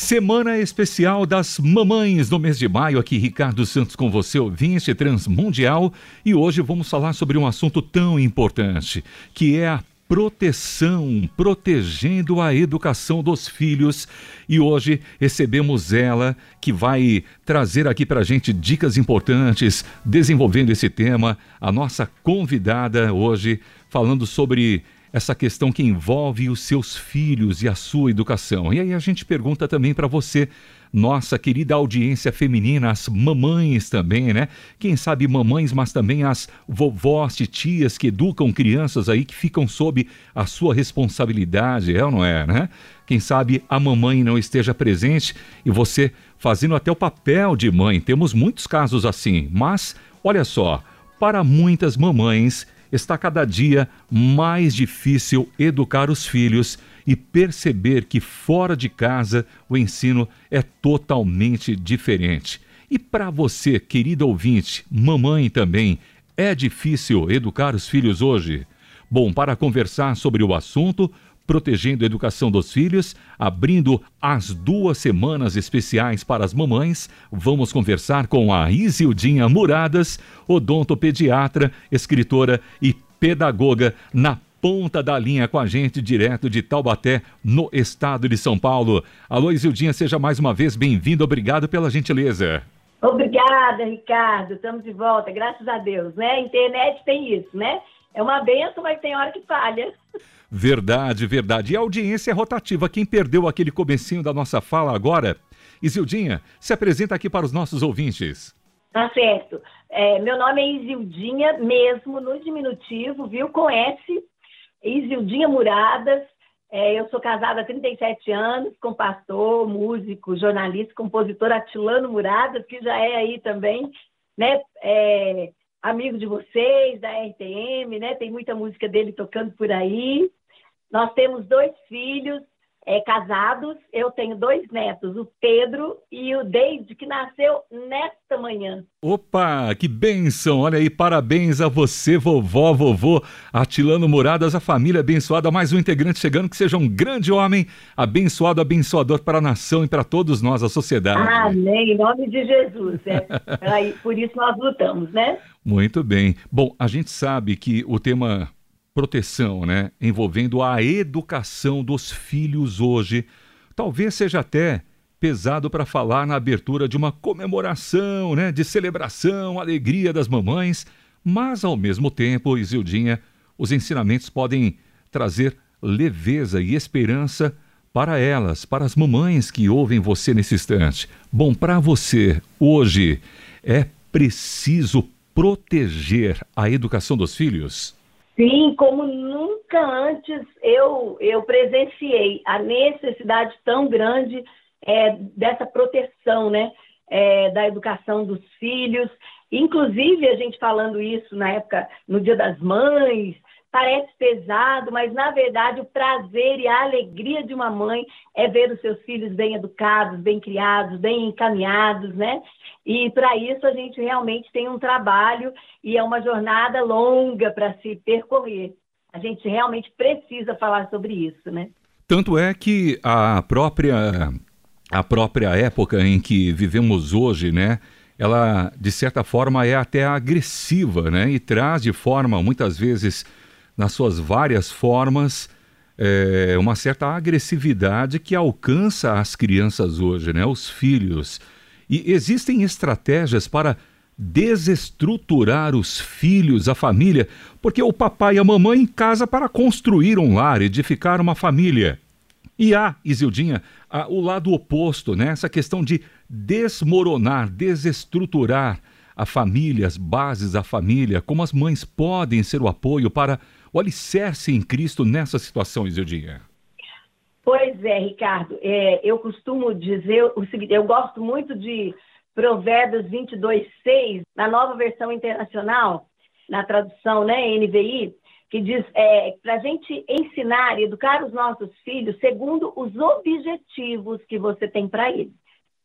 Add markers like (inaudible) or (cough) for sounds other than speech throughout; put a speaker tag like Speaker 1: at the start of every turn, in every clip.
Speaker 1: Semana especial das mamães no mês de maio. Aqui Ricardo Santos com você, ouvinte transmundial. E hoje vamos falar sobre um assunto tão importante, que é a proteção, protegendo a educação dos filhos. E hoje recebemos ela, que vai trazer aqui para a gente dicas importantes, desenvolvendo esse tema. A nossa convidada hoje, falando sobre essa questão que envolve os seus filhos e a sua educação. E aí a gente pergunta também para você, nossa querida audiência feminina, as mamães também, né? Quem sabe mamães, mas também as vovós tias que educam crianças aí que ficam sob a sua responsabilidade, é ou não é, né? Quem sabe a mamãe não esteja presente e você fazendo até o papel de mãe. Temos muitos casos assim, mas olha só, para muitas mamães está cada dia mais difícil educar os filhos e perceber que fora de casa o ensino é totalmente diferente. E para você, querida ouvinte, mamãe também, é difícil educar os filhos hoje? Bom, para conversar sobre o assunto, protegendo a educação dos filhos, abrindo as duas semanas especiais para as mamães, vamos conversar com a Isildinha Muradas, odontopediatra, escritora e pedagoga na ponta da linha com a gente, direto de Taubaté, no estado de São Paulo. Alô, Isildinha, seja mais uma vez bem-vindo. Obrigado pela gentileza.
Speaker 2: Obrigada, Ricardo. Estamos de volta, graças a Deus, né? Internet tem isso, né? É uma benção, mas tem hora que falha.
Speaker 1: Verdade, verdade. E a audiência é rotativa. Quem perdeu aquele comecinho da nossa fala agora, Isildinha, se apresenta aqui para os nossos ouvintes.
Speaker 2: Tá certo. É, meu nome é Isildinha, mesmo, no diminutivo, viu? Com S, Isildinha Muradas. É, eu sou casada há 37 anos com pastor, músico, jornalista, compositor Atilano Muradas, que já é aí também, né? É, amigo de vocês, da RTM, né? Tem muita música dele tocando por aí. Nós temos dois filhos é, casados. Eu tenho dois netos, o Pedro e o Deide, que nasceu nesta manhã.
Speaker 1: Opa, que bênção! Olha aí, parabéns a você, vovó, vovô, Atilano Muradas, a família abençoada, mais um integrante chegando, que seja um grande homem, abençoado, abençoador para a nação e para todos nós, a sociedade.
Speaker 2: Amém, em nome de Jesus. É. aí, por isso nós lutamos, né?
Speaker 1: Muito bem. Bom, a gente sabe que o tema proteção, né, envolvendo a educação dos filhos hoje, talvez seja até pesado para falar na abertura de uma comemoração, né, de celebração, alegria das mamães, mas ao mesmo tempo, Isildinha, os ensinamentos podem trazer leveza e esperança para elas, para as mamães que ouvem você nesse instante. Bom, para você, hoje, é preciso proteger a educação dos filhos?
Speaker 2: Sim, como nunca antes eu, eu presenciei a necessidade tão grande é, dessa proteção, né? É, da educação dos filhos. Inclusive, a gente falando isso na época, no Dia das Mães, parece pesado, mas na verdade o prazer e a alegria de uma mãe é ver os seus filhos bem educados, bem criados, bem encaminhados, né? E para isso a gente realmente tem um trabalho e é uma jornada longa para se percorrer. A gente realmente precisa falar sobre isso, né?
Speaker 1: Tanto é que a própria a própria época em que vivemos hoje, né? Ela de certa forma é até agressiva, né? E traz de forma muitas vezes nas suas várias formas, é, uma certa agressividade que alcança as crianças hoje, né? os filhos. E existem estratégias para desestruturar os filhos, a família, porque o papai e a mamãe em casa para construir um lar, edificar uma família. E há, Isildinha, há o lado oposto, né? essa questão de desmoronar, desestruturar a família, as bases da família, como as mães podem ser o apoio para o alicerce em Cristo nessa situação, Isildinha?
Speaker 2: Pois é, Ricardo. É, eu costumo dizer o seguinte: eu gosto muito de Provérbios 22, 6, na nova versão internacional, na tradução né, NVI, que diz é, para a gente ensinar e educar os nossos filhos segundo os objetivos que você tem para eles.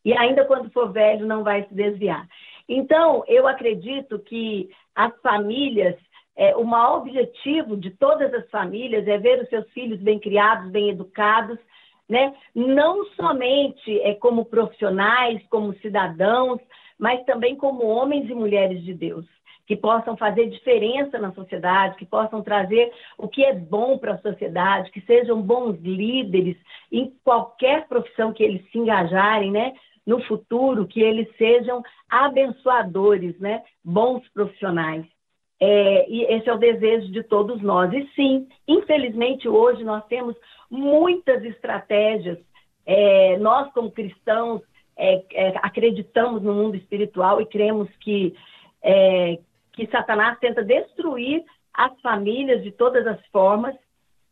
Speaker 2: E ainda quando for velho, não vai se desviar. Então, eu acredito que as famílias é, o maior objetivo de todas as famílias é ver os seus filhos bem criados, bem educados, né? Não somente é, como profissionais, como cidadãos, mas também como homens e mulheres de Deus, que possam fazer diferença na sociedade, que possam trazer o que é bom para a sociedade, que sejam bons líderes em qualquer profissão que eles se engajarem, né? No futuro, que eles sejam abençoadores, né? Bons profissionais. É, e esse é o desejo de todos nós. E sim, infelizmente hoje nós temos muitas estratégias. É, nós, como cristãos, é, é acreditamos no mundo espiritual e cremos que, é, que Satanás tenta destruir as famílias de todas as formas,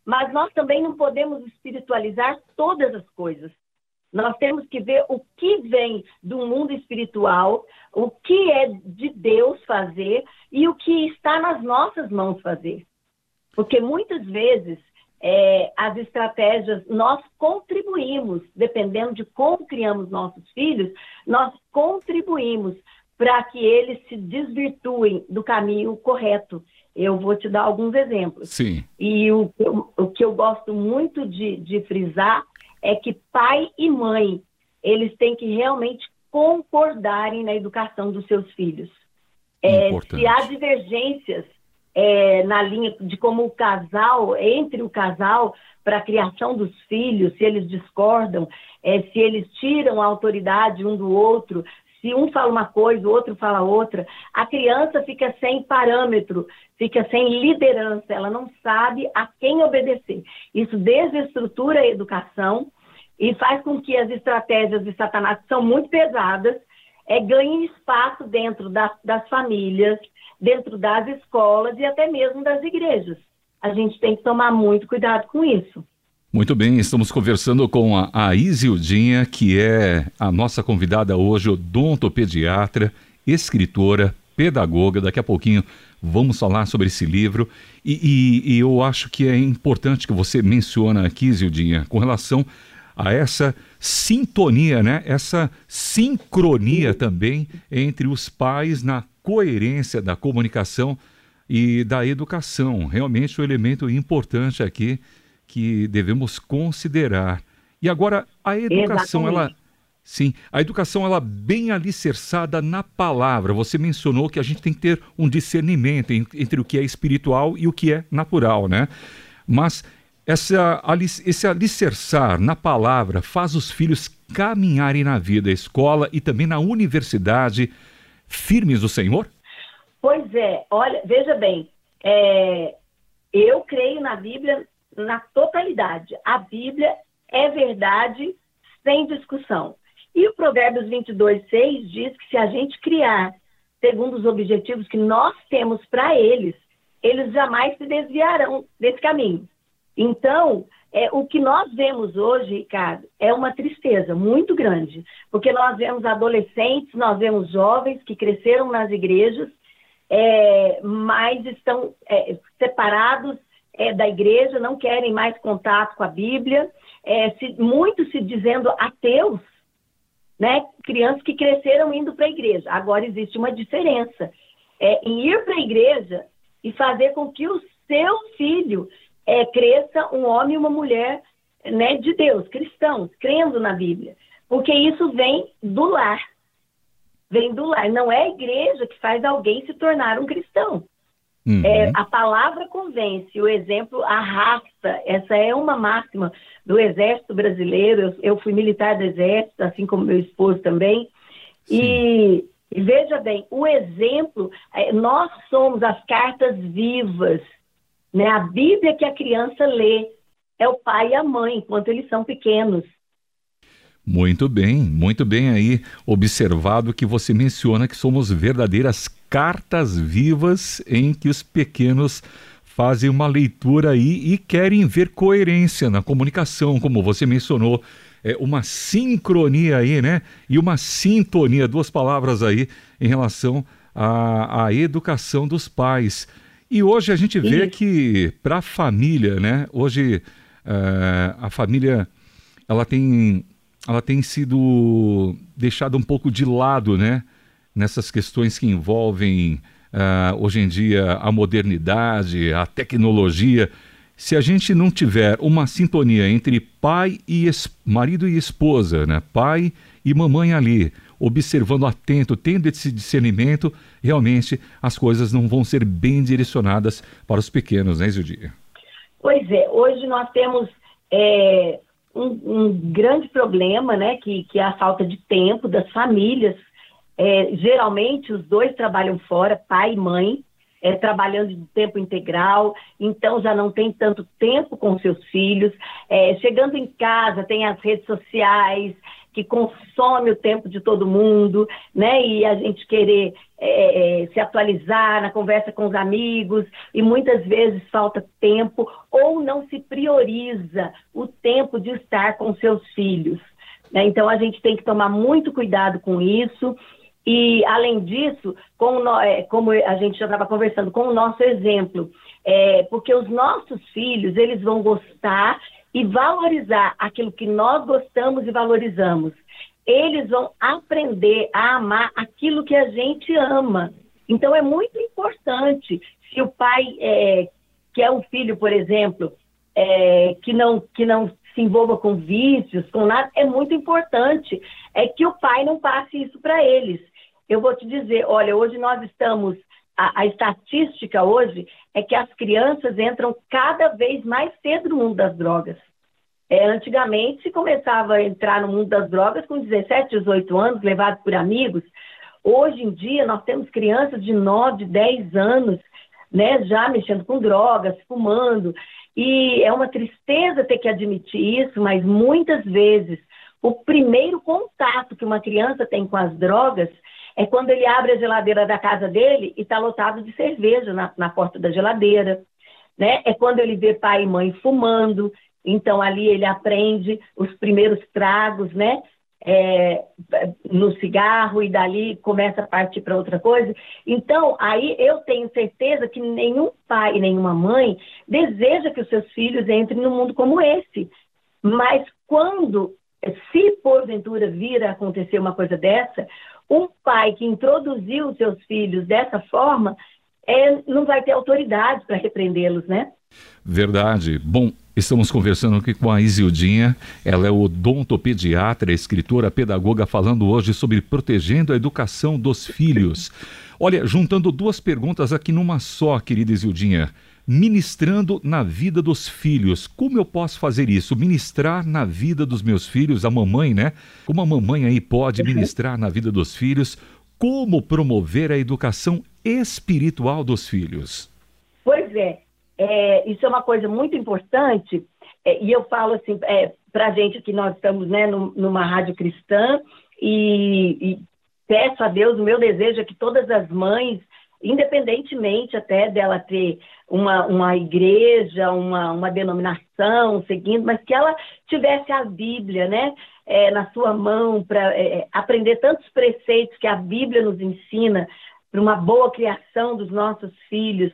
Speaker 2: mas nós também não podemos espiritualizar todas as coisas. Nós temos que ver o que vem do mundo espiritual, o que é de Deus fazer e o que está nas nossas mãos fazer. Porque muitas vezes é, as estratégias, nós contribuímos, dependendo de como criamos nossos filhos, nós contribuímos para que eles se desvirtuem do caminho correto. Eu vou te dar alguns exemplos.
Speaker 1: Sim.
Speaker 2: E o, o, o que eu gosto muito de, de frisar é que pai e mãe, eles têm que realmente concordarem na educação dos seus filhos. É, se há divergências é, na linha de como o casal, entre o casal, para a criação dos filhos, se eles discordam, é, se eles tiram a autoridade um do outro, se um fala uma coisa, o outro fala outra, a criança fica sem parâmetro, fica sem liderança, ela não sabe a quem obedecer. Isso desestrutura a educação e faz com que as estratégias de Satanás, que são muito pesadas, é, ganhem espaço dentro das, das famílias, dentro das escolas e até mesmo das igrejas. A gente tem que tomar muito cuidado com isso.
Speaker 1: Muito bem, estamos conversando com a, a Isildinha, que é a nossa convidada hoje, odontopediatra, escritora, pedagoga. Daqui a pouquinho vamos falar sobre esse livro. E, e, e eu acho que é importante que você menciona aqui, Isildinha, com relação a essa sintonia, né? essa sincronia também entre os pais na coerência da comunicação e da educação. Realmente um elemento importante aqui que devemos considerar. E agora a educação, Exatamente. ela Sim, a educação ela bem alicerçada na palavra. Você mencionou que a gente tem que ter um discernimento entre o que é espiritual e o que é natural, né? Mas essa, esse alicerçar na palavra faz os filhos caminharem na vida, escola e também na universidade, firmes do Senhor?
Speaker 2: Pois é, olha, veja bem, é, eu creio na Bíblia na totalidade. A Bíblia é verdade sem discussão. E o Provérbios 22, 6 diz que se a gente criar segundo os objetivos que nós temos para eles, eles jamais se desviarão desse caminho. Então, é, o que nós vemos hoje, Ricardo, é uma tristeza muito grande, porque nós vemos adolescentes, nós vemos jovens que cresceram nas igrejas, é, mas estão é, separados é, da igreja, não querem mais contato com a Bíblia, é, se, muitos se dizendo ateus, né? Crianças que cresceram indo para a igreja. Agora existe uma diferença é, em ir para a igreja e fazer com que o seu filho é, cresça um homem e uma mulher né, de Deus, cristãos, crendo na Bíblia. Porque isso vem do lar. Vem do lar. Não é a igreja que faz alguém se tornar um cristão. Uhum. É, a palavra convence, o exemplo arrasta. Essa é uma máxima do Exército Brasileiro. Eu, eu fui militar do Exército, assim como meu esposo também. E, e, veja bem, o exemplo, é, nós somos as cartas vivas né? A Bíblia que a criança lê é o pai e a mãe, enquanto eles são pequenos.
Speaker 1: Muito bem, muito bem aí observado que você menciona que somos verdadeiras cartas vivas em que os pequenos fazem uma leitura aí e querem ver coerência na comunicação, como você mencionou, é uma sincronia aí, né? E uma sintonia, duas palavras aí em relação à, à educação dos pais. E hoje a gente vê que para a família, né? Hoje uh, a família ela tem, ela tem sido deixada um pouco de lado, né? Nessas questões que envolvem uh, hoje em dia a modernidade, a tecnologia. se a gente não tiver uma sintonia entre pai e marido e esposa, né? Pai e mamãe ali, observando atento, tendo esse discernimento, realmente as coisas não vão ser bem direcionadas para os pequenos, né, Zildia?
Speaker 2: Pois é, hoje nós temos é, um, um, grande problema, né, que, que é a falta de tempo das famílias. É, geralmente os dois trabalham fora, pai e mãe, é, trabalhando de tempo integral, então já não tem tanto tempo com seus filhos. É, chegando em casa, tem as redes sociais que consome o tempo de todo mundo, né? E a gente querer é, é se atualizar na conversa com os amigos, e muitas vezes falta tempo ou não se prioriza o tempo de estar com seus filhos. Né? Então a gente tem que tomar muito cuidado com isso. E, além disso, com, é, como a gente já estava conversando, com o nosso exemplo, é, porque os nossos filhos, eles vão gostar e valorizar aquilo que nós gostamos e valorizamos. Eles vão aprender a amar aquilo que a gente ama. Então, é muito importante, se o pai é, quer um filho, por exemplo, é, que, não, que não se envolva com vícios, com nada, é muito importante é que o pai não passe isso para eles eu vou te dizer, olha, hoje nós estamos, a, a, estatística hoje é que as crianças entram cada vez mais cedo no mundo das drogas. É, antigamente se começava a entrar no mundo das drogas com 17, 18 anos, levados por amigos. Hoje em dia nós temos crianças de 9, 10 anos, né, já mexendo com drogas, fumando. E é uma tristeza ter que admitir isso, mas muitas vezes o primeiro contato que uma criança tem com as drogas é quando ele abre a geladeira da casa dele e está lotado de cerveja na, na porta da geladeira. Né? É quando ele vê pai e mãe fumando, então ali ele aprende os primeiros tragos, né? É, no cigarro e dali começa a partir para outra coisa. Então, aí eu tenho certeza que nenhum pai e nenhuma mãe deseja que os seus filhos entrem num mundo como esse. Mas quando, se porventura vir a acontecer uma coisa dessa, um pai que introduziu os seus filhos dessa forma é, não vai ter autoridade para repreendê-los, né?
Speaker 1: Verdade. Bom, estamos conversando aqui com a Isildinha. Ela é odontopediatra, escritora, pedagoga, falando hoje sobre protegendo a educação dos filhos. Olha, juntando duas perguntas aqui numa só, querida Isildinha ministrando na vida dos filhos. Como eu posso fazer isso? Ministrar na vida dos meus filhos, a mamãe, né? Como a mamãe aí pode uhum. ministrar na vida dos filhos? Como promover a educação espiritual dos filhos?
Speaker 2: Pois é, é isso é uma coisa muito importante. É, e eu falo assim, é, para a gente que nós estamos né, numa rádio cristã e, e peço a Deus, o meu desejo é que todas as mães independentemente até dela ter uma, uma igreja, uma, uma denominação seguindo, mas que ela tivesse a Bíblia, né? É, na sua mão para é, é, aprender tantos preceitos que a Bíblia nos ensina para uma boa criação dos nossos filhos,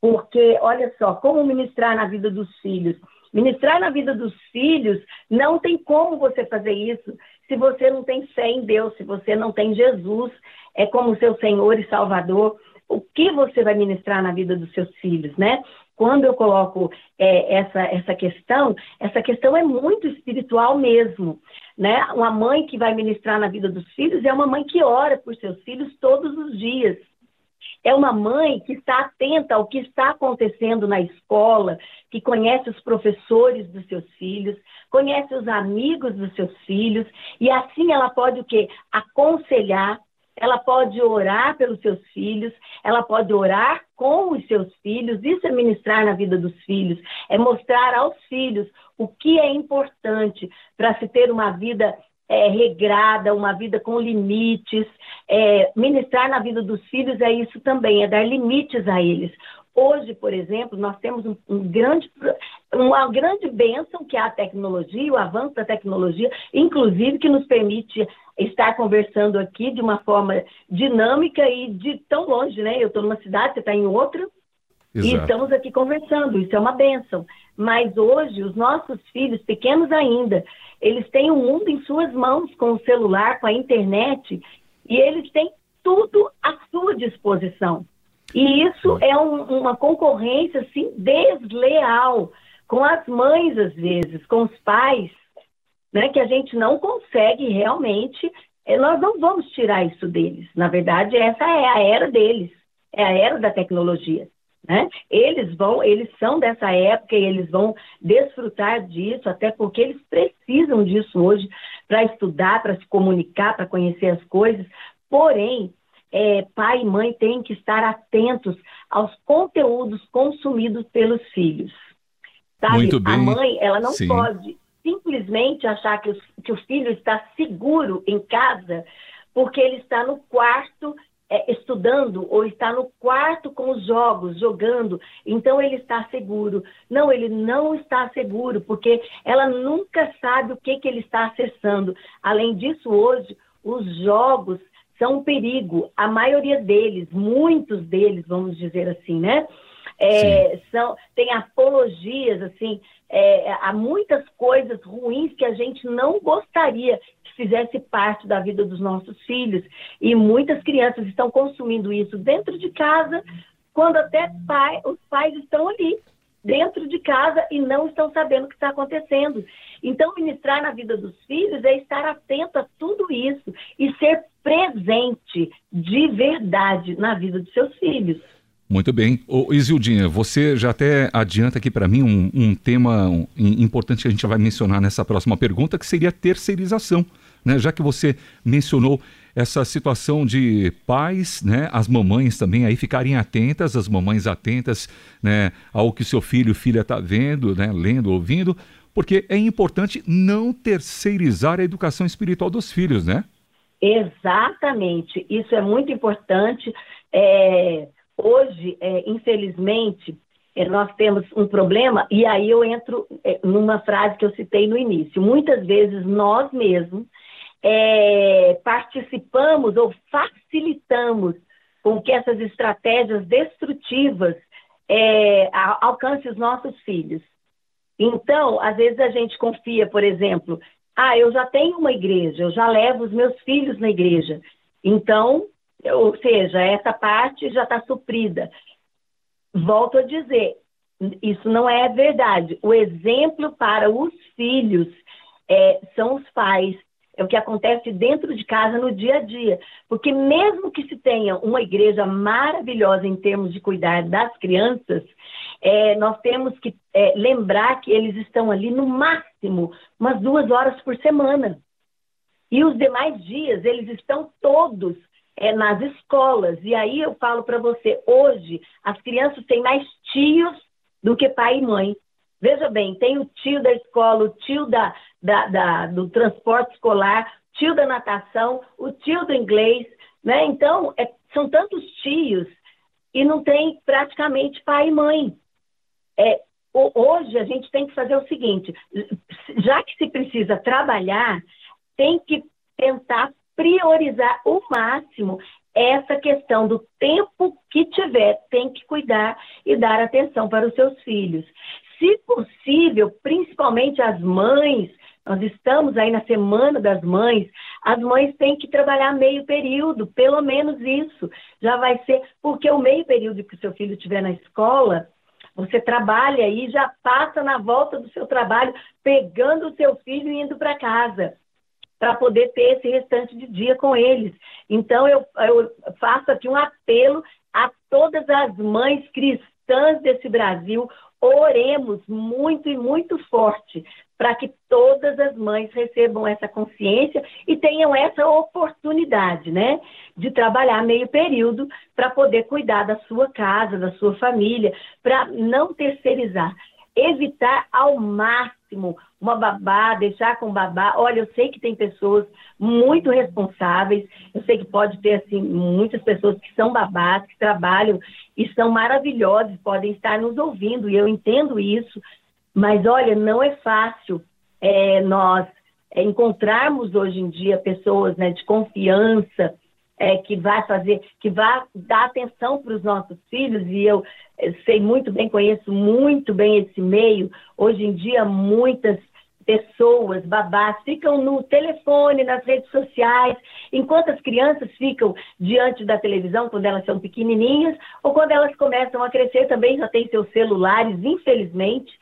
Speaker 2: porque olha só como ministrar na vida dos filhos. Ministrar na vida dos filhos não tem como você fazer isso se você não tem fé em Deus, se você não tem Jesus é como seu Senhor e Salvador o que você vai ministrar na vida dos seus filhos, né? Quando eu coloco é, essa, essa questão, essa questão é muito espiritual mesmo, né? Uma mãe que vai ministrar na vida dos filhos é uma mãe que ora por seus filhos todos os dias. É uma mãe que está atenta ao que está acontecendo na escola, que conhece os professores dos seus filhos, conhece os amigos dos seus filhos, e assim ela pode o quê? Aconselhar, ela pode orar pelos seus filhos, ela pode orar com os seus filhos, isso é ministrar na vida dos filhos, é mostrar aos filhos o que é importante para se ter uma vida é, regrada, uma vida com limites. É, ministrar na vida dos filhos é isso também, é dar limites a eles. Hoje, por exemplo, nós temos um, um grande, uma grande bênção que é a tecnologia, o avanço da tecnologia, inclusive que nos permite estar conversando aqui de uma forma dinâmica e de tão longe, né? Eu estou numa cidade, você está em outra, Exato. e estamos aqui conversando, isso é uma bênção. Mas hoje, os nossos filhos, pequenos ainda, eles têm o mundo em suas mãos com o celular, com a internet, e eles têm tudo à sua disposição. E isso é um, uma concorrência assim desleal com as mães às vezes, com os pais, né, que a gente não consegue realmente, eh, nós não vamos tirar isso deles. Na verdade, essa é a era deles, é a era da tecnologia. Né? Eles vão, eles são dessa época e eles vão desfrutar disso, até porque eles precisam disso hoje para estudar, para se comunicar, para conhecer as coisas. Porém, é, pai e mãe têm que estar atentos aos conteúdos consumidos pelos filhos. Sabe?
Speaker 1: Muito bem.
Speaker 2: A mãe, ela não
Speaker 1: Sim.
Speaker 2: pode simplesmente achar que, os, que o filho está seguro em casa porque ele está no quarto é, estudando ou está no quarto com os jogos, jogando, então ele está seguro. Não, ele não está seguro, porque ela nunca sabe o que, que ele está acessando. Além disso, hoje, os jogos são um perigo. A maioria deles, muitos deles, vamos dizer assim, né? É, são, tem apologias, assim, é, há muitas coisas ruins que a gente não gostaria que fizesse parte da vida dos nossos filhos. E muitas crianças estão consumindo isso dentro de casa, quando até pai, os pais estão ali, dentro de casa, e não estão sabendo o que está acontecendo. Então, ministrar na vida dos filhos é estar atento a tudo isso e ser presente de verdade na vida dos seus filhos.
Speaker 1: Muito bem. Ô, Isildinha, você já até adianta aqui para mim um, um tema importante que a gente vai mencionar nessa próxima pergunta, que seria a terceirização. Né? Já que você mencionou essa situação de pais, né, as mamães também aí ficarem atentas, as mamães atentas né, ao que seu filho, filha está vendo, né, lendo, ouvindo, porque é importante não terceirizar a educação espiritual dos filhos, né?
Speaker 2: Exatamente, isso é muito importante. É Hoje, é, infelizmente, é, nós temos um problema, e aí eu entro é, numa frase que eu citei no início. Muitas vezes nós mesmos é, participamos ou facilitamos com que essas estratégias destrutivas é, alcancem os nossos filhos. Então, às vezes a gente confia, por exemplo, ah, eu já tenho uma igreja, eu já levo os meus filhos na igreja. Então, ou seja, essa parte já está suprida. Volto a dizer, isso não é verdade. O exemplo para os filhos é, são os pais. É o que acontece dentro de casa no dia a dia. Porque mesmo que se tenha uma igreja maravilhosa em termos de cuidar das crianças, é, nós temos que é, lembrar que eles estão ali no máximo umas duas horas por semana. E os demais dias, eles estão todos é, nas escolas. E aí eu falo para você, hoje as crianças têm mais tios do que pai e mãe. Veja bem, tem o tio da escola, o tio da, da, da, do transporte escolar, tio da natação, o tio do inglês, né? Então, é, são tantos tios e não tem praticamente pai e mãe. É, hoje a gente tem que fazer o seguinte, já que se precisa trabalhar, tem que tentar priorizar o máximo essa questão do tempo que tiver, tem que cuidar e dar atenção para os seus filhos. Se possível, principalmente as mães, nós estamos aí na Semana das Mães, as mães têm que trabalhar meio período, pelo menos isso. Já vai ser, porque o meio período que o seu filho estiver na escola, você trabalha e já passa na volta do seu trabalho, pegando o seu filho e indo para casa para poder ter esse restante de dia com eles. Então, eu, eu faço aqui um apelo a todas as mães cristãs desse Brasil, oremos muito e muito forte para que todas as mães recebam essa consciência e tenham essa oportunidade, né, de trabalhar meio período para poder cuidar da sua casa, da sua família, para não terceirizar, evitar ao máximo uma babá, deixar com babá. Olha, eu sei que tem pessoas muito responsáveis, eu sei que pode ter assim muitas pessoas que são babás, que trabalham e são maravilhosas, podem estar nos ouvindo e eu entendo isso. Mas olha, não é fácil é, nós é, encontrarmos hoje em dia pessoas né, de confiança é, que vai fazer, que vai dar atenção para os nossos filhos, e eu sei muito bem, conheço muito bem esse meio. Hoje em dia, muitas pessoas, babás, ficam no telefone, nas redes sociais, enquanto as crianças ficam diante da televisão quando elas são pequenininhas, ou quando elas começam a crescer também já têm seus celulares, infelizmente,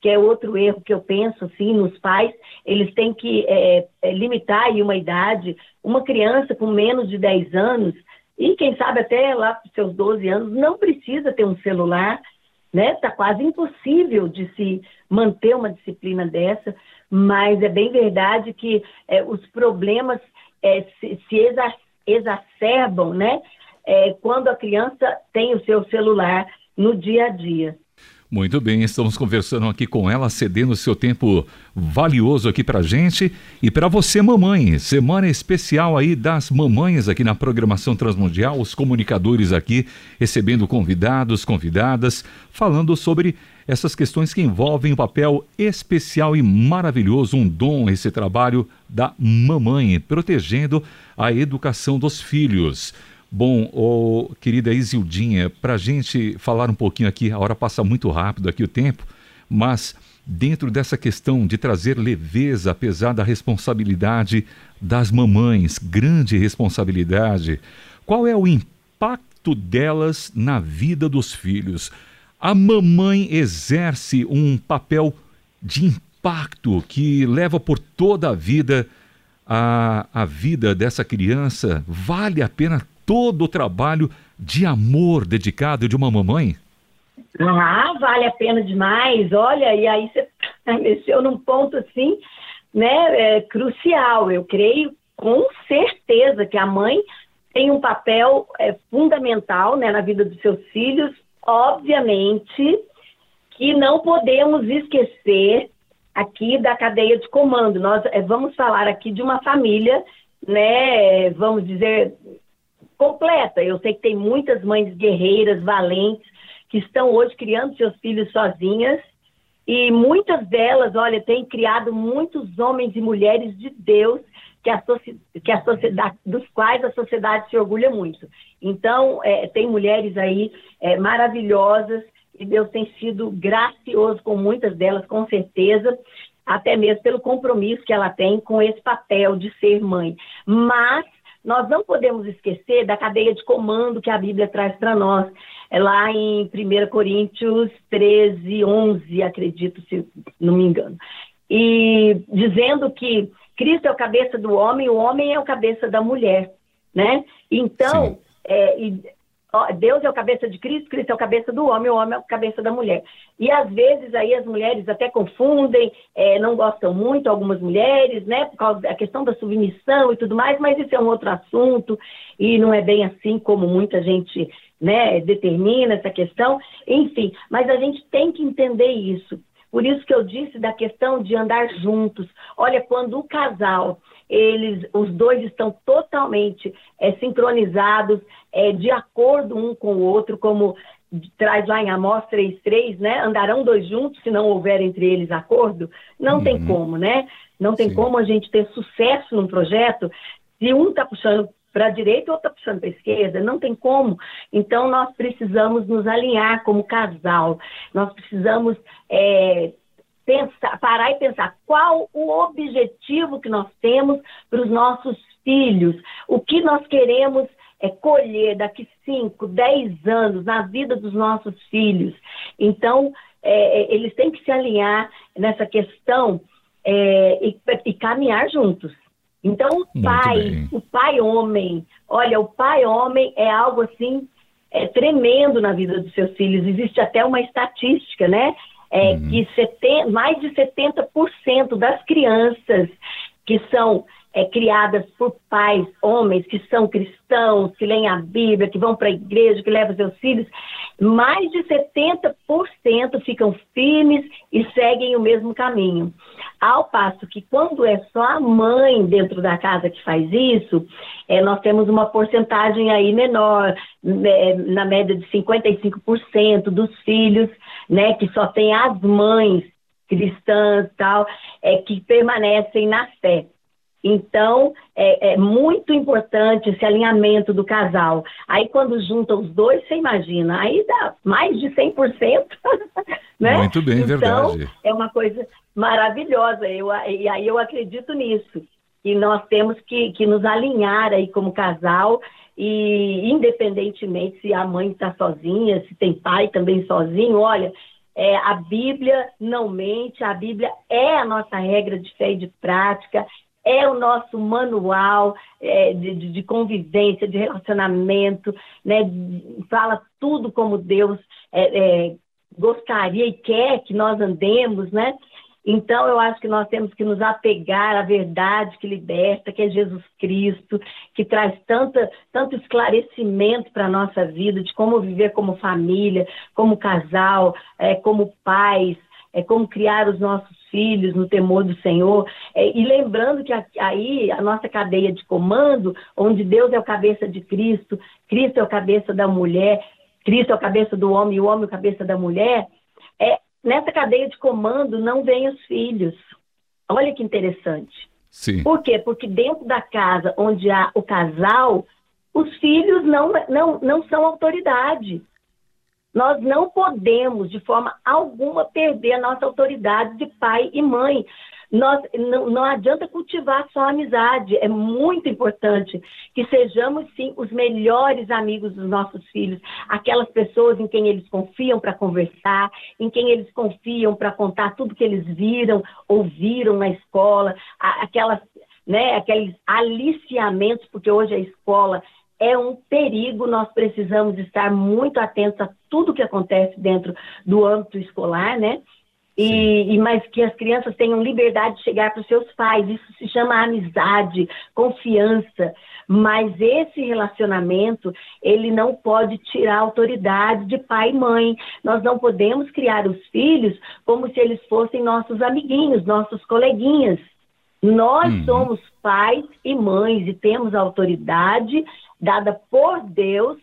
Speaker 2: que é outro erro que eu penso, assim, nos pais, eles têm que é, é, limitar aí uma idade, uma criança com menos de 10 anos, e quem sabe até lá para seus 12 anos, não precisa ter um celular, né? Está quase impossível de se manter uma disciplina dessa, mas é bem verdade que é, os problemas é, se, se exacerbam, né? É, quando a criança tem o seu celular no dia a dia.
Speaker 1: Muito bem, estamos conversando aqui com ela, cedendo seu tempo valioso aqui pra gente e para você, mamãe. Semana especial aí das mamães aqui na programação Transmundial, os comunicadores aqui recebendo convidados, convidadas, falando sobre essas questões que envolvem o um papel especial e maravilhoso, um dom, esse trabalho da mamãe, protegendo a educação dos filhos. Bom, oh, querida Isildinha, para a gente falar um pouquinho aqui, a hora passa muito rápido aqui o tempo, mas dentro dessa questão de trazer leveza, apesar da responsabilidade das mamães, grande responsabilidade, qual é o impacto delas na vida dos filhos? A mamãe exerce um papel de impacto que leva por toda a vida a, a vida dessa criança. Vale a pena todo o trabalho de amor dedicado de uma mamãe?
Speaker 2: Ah, vale a pena demais. Olha, e aí você (laughs) mexeu num ponto assim, né, é, crucial. Eu creio com certeza que a mãe tem um papel é, fundamental né, na vida dos seus filhos. Obviamente que não podemos esquecer aqui da cadeia de comando. Nós é, vamos falar aqui de uma família, né, vamos dizer, completa. Eu sei que tem muitas mães guerreiras, valentes, que estão hoje criando seus filhos sozinhas. E muitas delas, olha, têm criado muitos homens e mulheres de Deus que a, que a sociedade, dos quais a sociedade se orgulha muito. Então, é, tem mulheres aí é, maravilhosas e Deus tem sido gracioso com muitas delas, com certeza, até mesmo pelo compromisso que ela tem com esse papel de ser mãe. Mas nós não podemos esquecer da cadeia de comando que a Bíblia traz para nós. É lá em 1 Coríntios 13, 11, acredito, se não me engano. E dizendo que Cristo é o cabeça do homem, o homem é o cabeça da mulher, né? Então, é, e Deus é o cabeça de Cristo, Cristo é o cabeça do homem, o homem é o cabeça da mulher. E às vezes aí as mulheres até confundem, é, não gostam muito, algumas mulheres, né, por causa da questão da submissão e tudo mais, mas isso é um outro assunto e não é bem assim como muita gente, né, determina essa questão. Enfim, mas a gente tem que entender isso. Por isso que eu disse da questão de andar juntos. Olha, quando o casal eles, os dois estão totalmente é, sincronizados, é, de acordo um com o outro, como traz lá em Amós 3.3, né? Andarão dois juntos se não houver entre eles acordo? Não uhum. tem como, né? Não tem Sim. como a gente ter sucesso num projeto se um está puxando para a direita e está puxando para a esquerda, não tem como. Então, nós precisamos nos alinhar como casal, nós precisamos é, pensar, parar e pensar qual o objetivo que nós temos para os nossos filhos, o que nós queremos é, colher daqui 5, 10 anos na vida dos nossos filhos. Então, é, é, eles têm que se alinhar nessa questão é, e, e, caminhar juntos. Então, o pai, o pai homem, olha, o pai homem é algo assim é, tremendo na vida dos seus filhos. Existe até uma estatística, né? é, uhum. que seten, mais de 70% das crianças que são é, criadas por pais, homens que são cristãos, que leem a Bíblia, que vão para a igreja, que levam seus filhos, mais de 70% ficam firmes e seguem o mesmo caminho. Ao passo que quando é só a mãe dentro da casa que faz isso, é, nós temos uma porcentagem aí menor, né, na média de 55% dos filhos, né, que só tem as mães cristãs tal, é, que permanecem na fé. Então, é, é, muito importante esse alinhamento do casal. Aí, quando junta os dois, você imagina, aí dá mais de 100%. (laughs) né?
Speaker 1: Muito bem,
Speaker 2: então,
Speaker 1: verdade.
Speaker 2: É uma coisa maravilhosa. Eu, e aí eu acredito nisso. E nós temos que, que nos alinhar aí como casal e independentemente se a mãe está sozinha, se tem pai também sozinho, olha, é, a Bíblia não mente, a Bíblia é a nossa regra de fé e de prática, é o nosso manual é, de, de, convivência, de relacionamento, né? fala tudo como Deus é, é, gostaria e quer que nós andemos, né? Então, eu acho que nós temos que nos apegar à verdade que liberta, que é Jesus Cristo, que traz tanta, tanto esclarecimento para a nossa vida, de como viver como família, como casal, é, como pais, é, como criar os nossos filhos no temor do Senhor. É, e lembrando que aí a nossa cadeia de comando, onde Deus é o cabeça de Cristo, Cristo é o cabeça da mulher, Cristo é o cabeça do homem e o homem é o cabeça da mulher, é, nessa cadeia de comando não vêm os filhos. Olha que interessante.
Speaker 1: Sim.
Speaker 2: Por quê? Porque dentro da casa onde há o casal, os filhos não, não, não são autoridade. Nós não podemos, de forma alguma, perder a nossa autoridade de pai e mãe. Nós, não, não adianta cultivar só amizade, é muito importante que sejamos, sim, os melhores amigos dos nossos filhos, aquelas pessoas em quem eles confiam para conversar, em quem eles confiam para contar tudo que eles viram, ouviram na escola, aquelas, né, aqueles aliciamentos, porque hoje a escola é um perigo, nós precisamos estar muito atentos a tudo que acontece dentro do âmbito escolar, né? E, e, mas que as crianças tenham liberdade de chegar para os seus pais. Isso se chama amizade, confiança. Mas esse relacionamento, ele não pode tirar a autoridade de pai e mãe. Nós não podemos criar os filhos como se eles fossem nossos amiguinhos, nossos coleguinhas. Nós uhum. somos pais e mães e temos autoridade dada por Deus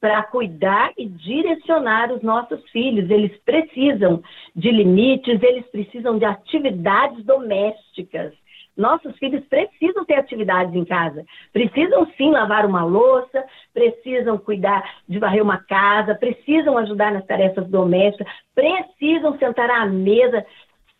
Speaker 2: para cuidar e direcionar os nossos filhos. Eles precisam de limites, eles precisam de atividades domésticas. Nossos filhos precisam ter atividades em casa. Precisam sim lavar uma louça, precisam cuidar de varrer uma casa, precisam ajudar nas tarefas domésticas, precisam sentar à mesa,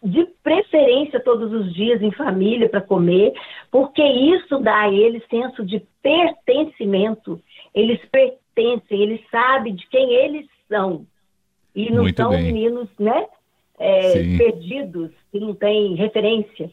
Speaker 2: de preferência todos os dias em família para comer, porque isso dá a eles senso de pertencimento. Eles pertencem eles sabem de quem eles são. E não Muito são bem. meninos, né? É, perdidos, que não têm referência.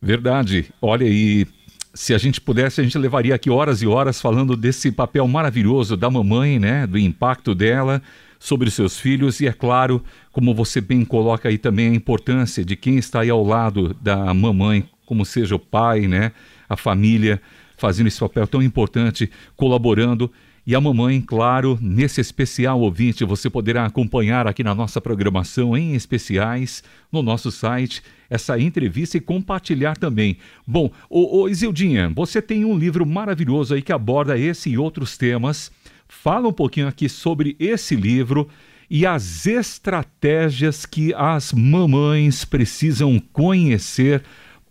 Speaker 1: Verdade. Olha, e se a gente pudesse, a gente levaria aqui horas e horas falando desse papel maravilhoso da mamãe, né? Do impacto dela sobre seus filhos e, é claro, como você bem coloca aí também a importância de quem está aí ao lado da mamãe, como seja o pai, né? A família, fazendo esse papel tão importante, colaborando. E a mamãe, claro, nesse especial ouvinte, você poderá acompanhar aqui na nossa programação em especiais, no nosso site, essa entrevista e compartilhar também. Bom, ô, ô Isildinha, você tem um livro maravilhoso aí que aborda esse e outros temas. Fala um pouquinho aqui sobre esse livro e as estratégias que as mamães precisam conhecer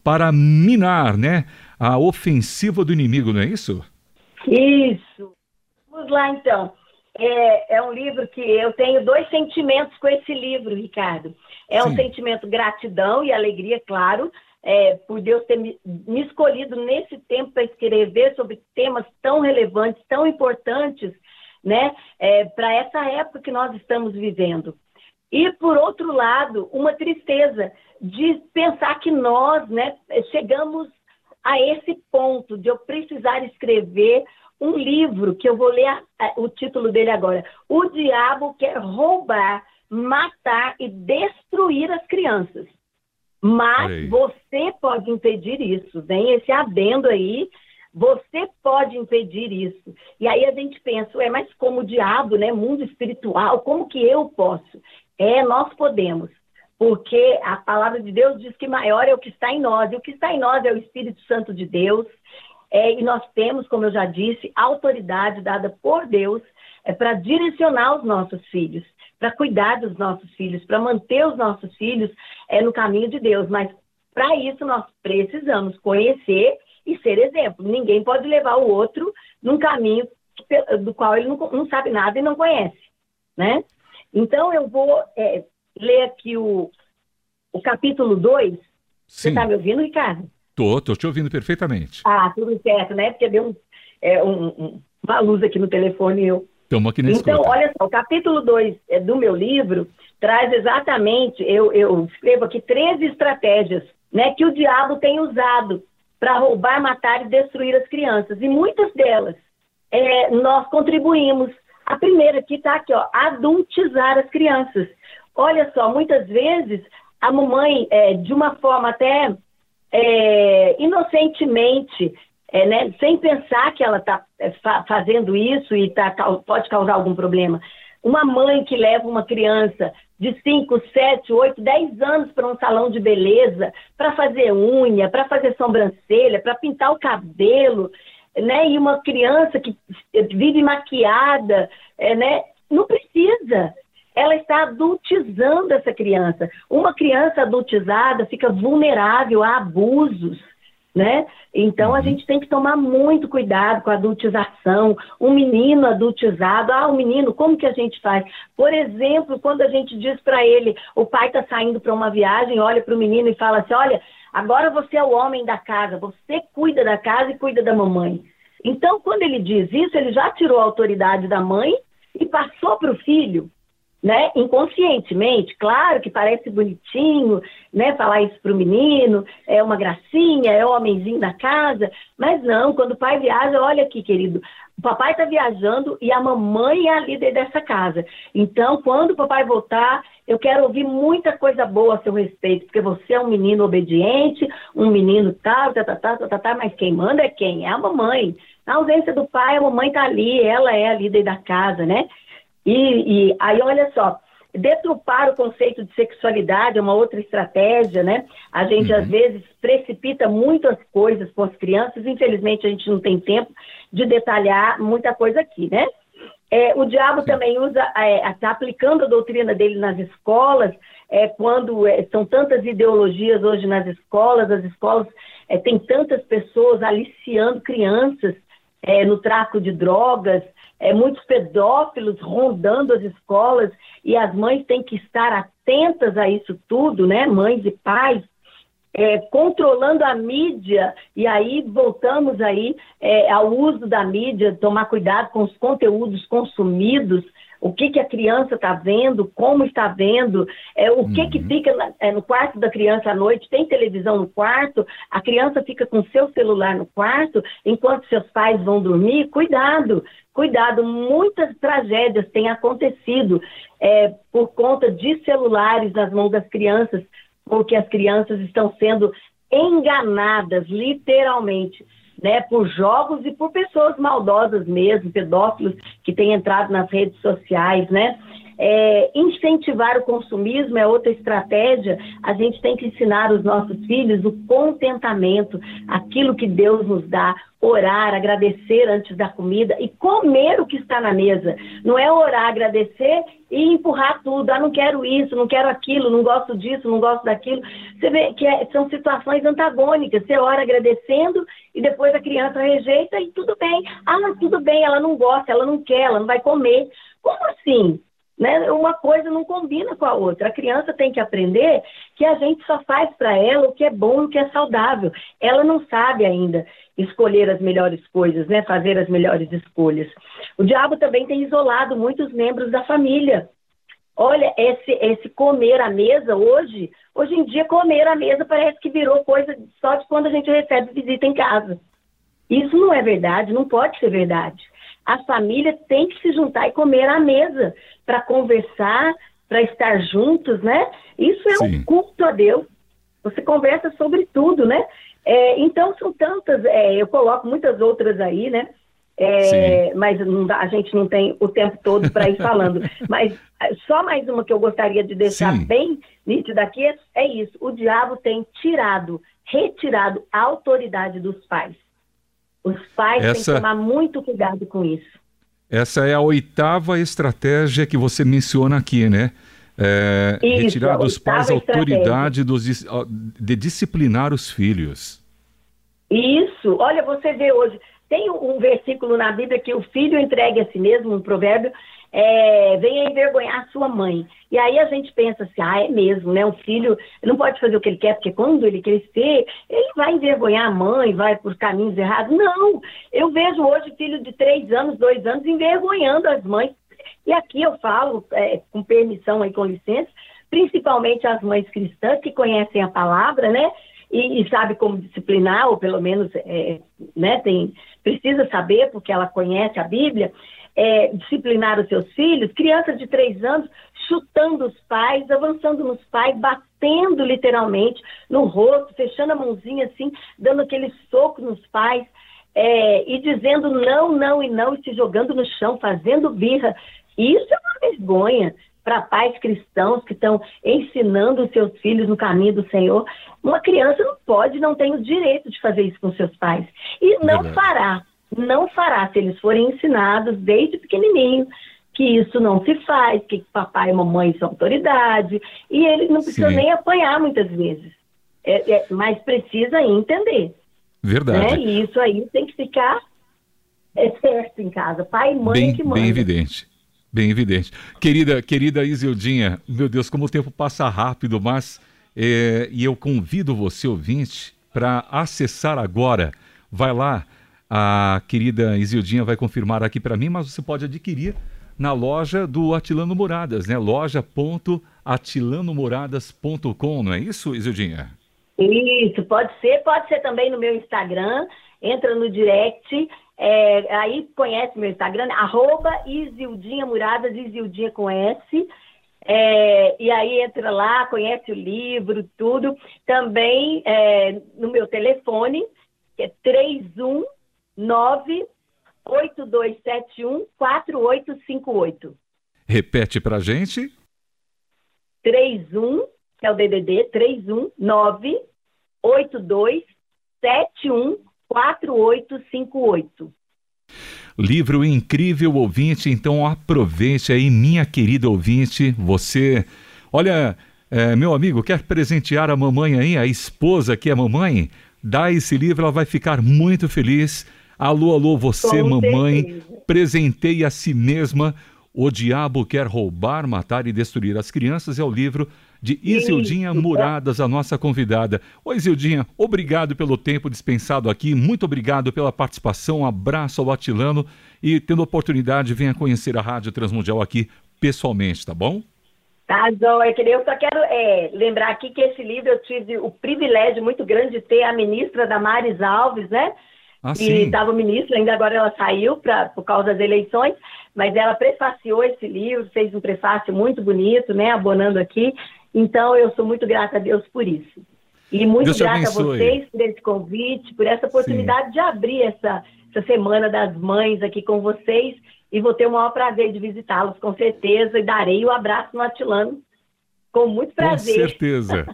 Speaker 1: para minar, né, a ofensiva do inimigo, não é isso?
Speaker 2: Isso. Vamos lá, então. É, é, um livro que eu tenho dois sentimentos com esse livro, Ricardo. É Sim. um sentimento gratidão e alegria, claro, é, por Deus ter me, me escolhido nesse tempo para escrever sobre temas tão relevantes, tão importantes, né, é, para essa época que nós estamos vivendo. E, por outro lado, uma tristeza de pensar que nós né, chegamos a esse ponto de eu precisar escrever um livro que eu vou ler a, a, o título dele agora. O diabo quer roubar, matar e destruir as crianças. Mas você pode impedir isso. Vem esse adendo aí. Você pode impedir isso. E aí a gente pensa, ué, mas como o diabo, né? Mundo espiritual, como que eu posso? É, nós podemos. Porque a palavra de Deus diz que maior é o que está em nós. E o que está em nós é o Espírito Santo de Deus, é, e nós temos, como eu já disse, autoridade dada por Deus é, para direcionar os nossos filhos, para cuidar dos nossos filhos, para manter os nossos filhos é, no caminho de Deus. Mas para isso nós precisamos conhecer e ser exemplo. Ninguém pode levar o outro num caminho do qual ele não, não sabe nada e não conhece, né? Então eu vou é, ler aqui o, o capítulo 2. Você está me ouvindo, Ricardo?
Speaker 1: Tô, tô te ouvindo perfeitamente.
Speaker 2: Ah, tudo certo, né? Porque deu um, é, um, uma luz aqui no telefone e eu
Speaker 1: Estamos aqui na
Speaker 2: Então,
Speaker 1: escuta.
Speaker 2: olha só, o capítulo 2 é, do meu livro traz exatamente, eu, eu escrevo aqui 13 estratégias né, que o diabo tem usado para roubar, matar e destruir as crianças. E muitas delas é, nós contribuímos. A primeira aqui está aqui, ó, adultizar as crianças. Olha só, muitas vezes a mamãe, é, de uma forma até é, inocentemente, é, né, sem pensar que ela está é, fa fazendo isso e tá, pode causar algum problema. Uma mãe que leva uma criança de 5, 7, 8, 10 anos para um salão de beleza, para fazer unha, para fazer sobrancelha, para pintar o cabelo, né? E uma criança que vive maquiada, é, né? Não precisa. Ela está adultizando essa criança. Uma criança adultizada fica vulnerável a abusos né? Então a uhum. gente tem que tomar muito cuidado com a adultização. Um menino adultizado, ah, o um menino, como que a gente faz? Por exemplo, quando a gente diz para ele, o pai está saindo para uma viagem, olha para o menino e fala assim: olha, agora você é o homem da casa, você cuida da casa e cuida da mamãe. Então, quando ele diz isso, ele já tirou a autoridade da mãe e passou para o filho né? Inconscientemente, claro que parece bonitinho, né? Falar isso para o menino, é uma gracinha, é o homenzinho da casa, mas não, quando o pai viaja, olha aqui, querido, o papai está viajando e a mamãe é a líder dessa casa. Então, quando o papai voltar, eu quero ouvir muita coisa boa a seu respeito, porque você é um menino obediente, um menino tal, tá, tá, tá, tá, tá, tá, mas quem manda é quem? É a mamãe. Na ausência do pai, a mamãe está ali, ela é a líder da casa, né? E, e aí, olha só, deturpar o conceito de sexualidade é uma outra estratégia, né? A gente, uhum. às vezes, precipita muitas coisas com as crianças, infelizmente, a gente não tem tempo de detalhar muita coisa aqui, né? É, o diabo Sim. também usa, está é, tá aplicando a doutrina dele nas escolas, é, quando é, são tantas ideologias hoje nas escolas, as escolas é, têm tantas pessoas aliciando crianças é, no tráfico de drogas, é, muitos pedófilos rondando as escolas e as mães têm que estar atentas a isso tudo, né? Mães e pais, é, controlando a mídia, e aí voltamos aí é, ao uso da mídia, tomar cuidado com os conteúdos consumidos, o que, que a criança está vendo, como está vendo, é, o que, uhum. que fica na, é, no quarto da criança à noite, tem televisão no quarto, a criança fica com seu celular no quarto, enquanto seus pais vão dormir, cuidado, cuidado, muitas tragédias têm acontecido é, por conta de celulares nas mãos das crianças, porque as crianças estão sendo enganadas, literalmente né, por jogos e por pessoas maldosas mesmo, pedófilos que têm entrado nas redes sociais, né? É, incentivar o consumismo é outra estratégia. A gente tem que ensinar os nossos filhos o contentamento, aquilo que Deus nos dá, orar, agradecer antes da comida e comer o que está na mesa. Não é orar, agradecer e empurrar tudo. Ah, não quero isso, não quero aquilo, não gosto disso, não gosto daquilo. Você vê que é, são situações antagônicas. Você ora agradecendo e depois a criança rejeita e tudo bem. Ah, tudo bem, ela não gosta, ela não quer, ela não vai comer. Como assim? Né? Uma coisa não combina com a outra. A criança tem que aprender que a gente só faz para ela o que é bom e o que é saudável. Ela não sabe ainda escolher as melhores coisas, né? fazer as melhores escolhas. O diabo também tem isolado muitos membros da família. Olha, esse, esse comer à mesa hoje, hoje em dia comer à mesa parece que virou coisa só de quando a gente recebe visita em casa. Isso não é verdade, não pode ser verdade a família tem que se juntar e comer à mesa para conversar, para estar juntos, né? Isso é Sim. um culto a Deus. Você conversa sobre tudo, né? É, então são tantas, é, eu coloco muitas outras aí, né? É, mas dá, a gente não tem o tempo todo para ir falando. (laughs) mas só mais uma que eu gostaria de deixar Sim. bem nítida aqui é, é isso: o diabo tem tirado, retirado a autoridade dos pais. Os pais Essa... têm que tomar muito cuidado com isso.
Speaker 1: Essa é a oitava estratégia que você menciona aqui, né? É, Isso, retirar dos pais a autoridade dos, de disciplinar os filhos.
Speaker 2: Isso. Olha, você vê hoje, tem um versículo na Bíblia que o filho entregue a si mesmo, um provérbio, é, venha envergonhar sua mãe. E aí a gente pensa assim, ah, é mesmo, né? Um filho não pode fazer o que ele quer, porque quando ele crescer, ele vai envergonhar a mãe, vai por caminhos errados. Não! Eu vejo hoje filho de três anos, dois anos, envergonhando as mães. E aqui eu falo, é, com permissão e com licença, principalmente as mães cristãs que conhecem a palavra, né? E, e sabe como disciplinar, ou pelo menos é, né, tem, precisa saber, porque ela conhece a Bíblia é, disciplinar os seus filhos, crianças de três anos chutando os pais, avançando nos pais, batendo literalmente no rosto, fechando a mãozinha assim, dando aquele soco nos pais. É, e dizendo não, não e não, e se jogando no chão, fazendo birra. Isso é uma vergonha para pais cristãos que estão ensinando os seus filhos no caminho do Senhor. Uma criança não pode, não tem o direito de fazer isso com seus pais. E não fará não fará se eles forem ensinados desde pequenininho que isso não se faz, que papai e mamãe são autoridade, e ele não precisa Sim. nem apanhar muitas vezes, é, é, mas precisa entender.
Speaker 1: Verdade.
Speaker 2: Né? E isso aí tem que ficar é, certo em casa, pai e mãe
Speaker 1: bem,
Speaker 2: que manda.
Speaker 1: Bem evidente. Bem evidente. Querida, querida Isildinha, meu Deus, como o tempo passa rápido, mas é, e eu convido você, ouvinte, para acessar agora. Vai lá, a querida Isildinha vai confirmar aqui para mim, mas você pode adquirir na loja do Atilano Moradas, né? loja.atilanomoradas.com, não é isso, Isildinha?
Speaker 2: Isso, pode ser, pode ser também no meu Instagram, entra no direct, é, aí conhece meu Instagram, arroba Isildinha Muradas, Isildinha com S, é, e aí entra lá, conhece o livro, tudo. Também é, no meu telefone, que é 31 98271 4858.
Speaker 1: Repete pra gente.
Speaker 2: 31, que é o DDD, 319 8271 4858.
Speaker 1: Livro incrível, ouvinte. Então aproveite aí, minha querida ouvinte. Você, olha, é, meu amigo, quer presentear a mamãe aí, a esposa que é mamãe? Dá esse livro, ela vai ficar muito feliz Alô, alô, você, Com mamãe, certeza. presenteie a si mesma. O Diabo Quer Roubar, Matar e Destruir as Crianças é o livro de Isildinha Muradas, a nossa convidada. Oi, Isildinha, obrigado pelo tempo dispensado aqui, muito obrigado pela participação, um abraço ao Atilano e, tendo oportunidade, venha conhecer a Rádio Transmundial aqui pessoalmente, tá bom?
Speaker 2: Tá, Joia, eu só quero é, lembrar aqui que esse livro eu tive o privilégio muito grande de ter a ministra Damares Alves, né? Ah, e estava ministra, ainda agora ela saiu pra, por causa das eleições, mas ela prefaciou esse livro, fez um prefácio muito bonito, né, abonando aqui. Então, eu sou muito grata a Deus por isso. E muito Deus grata a vocês por esse convite, por essa oportunidade Sim. de abrir essa, essa Semana das Mães aqui com vocês. E vou ter o maior prazer de visitá-los, com certeza, e darei o abraço no Atilano, com muito prazer.
Speaker 1: Com certeza.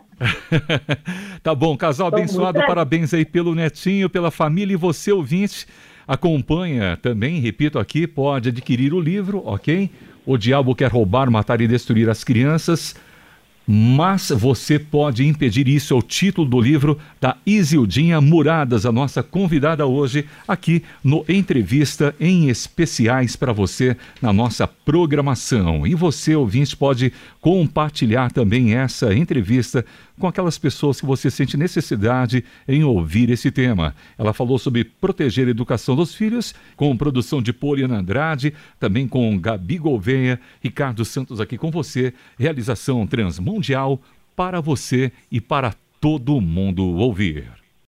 Speaker 1: (laughs) tá bom, casal com abençoado, parabéns aí pelo netinho, pela família e você, ouvinte, acompanha também, repito aqui, pode adquirir o livro, ok? O Diabo Quer Roubar, Matar e Destruir as Crianças mas você pode impedir isso, é o título do livro da Isildinha Muradas, a nossa convidada hoje aqui no Entrevista em Especiais para você na nossa programação. E você, ouvinte, pode compartilhar também essa entrevista com aquelas pessoas que você sente necessidade em ouvir esse tema. Ela falou sobre proteger a educação dos filhos, com produção de Poliana Andrade, também com Gabi Gouveia, Ricardo Santos aqui com você, realização Transmundial para você e para todo mundo ouvir.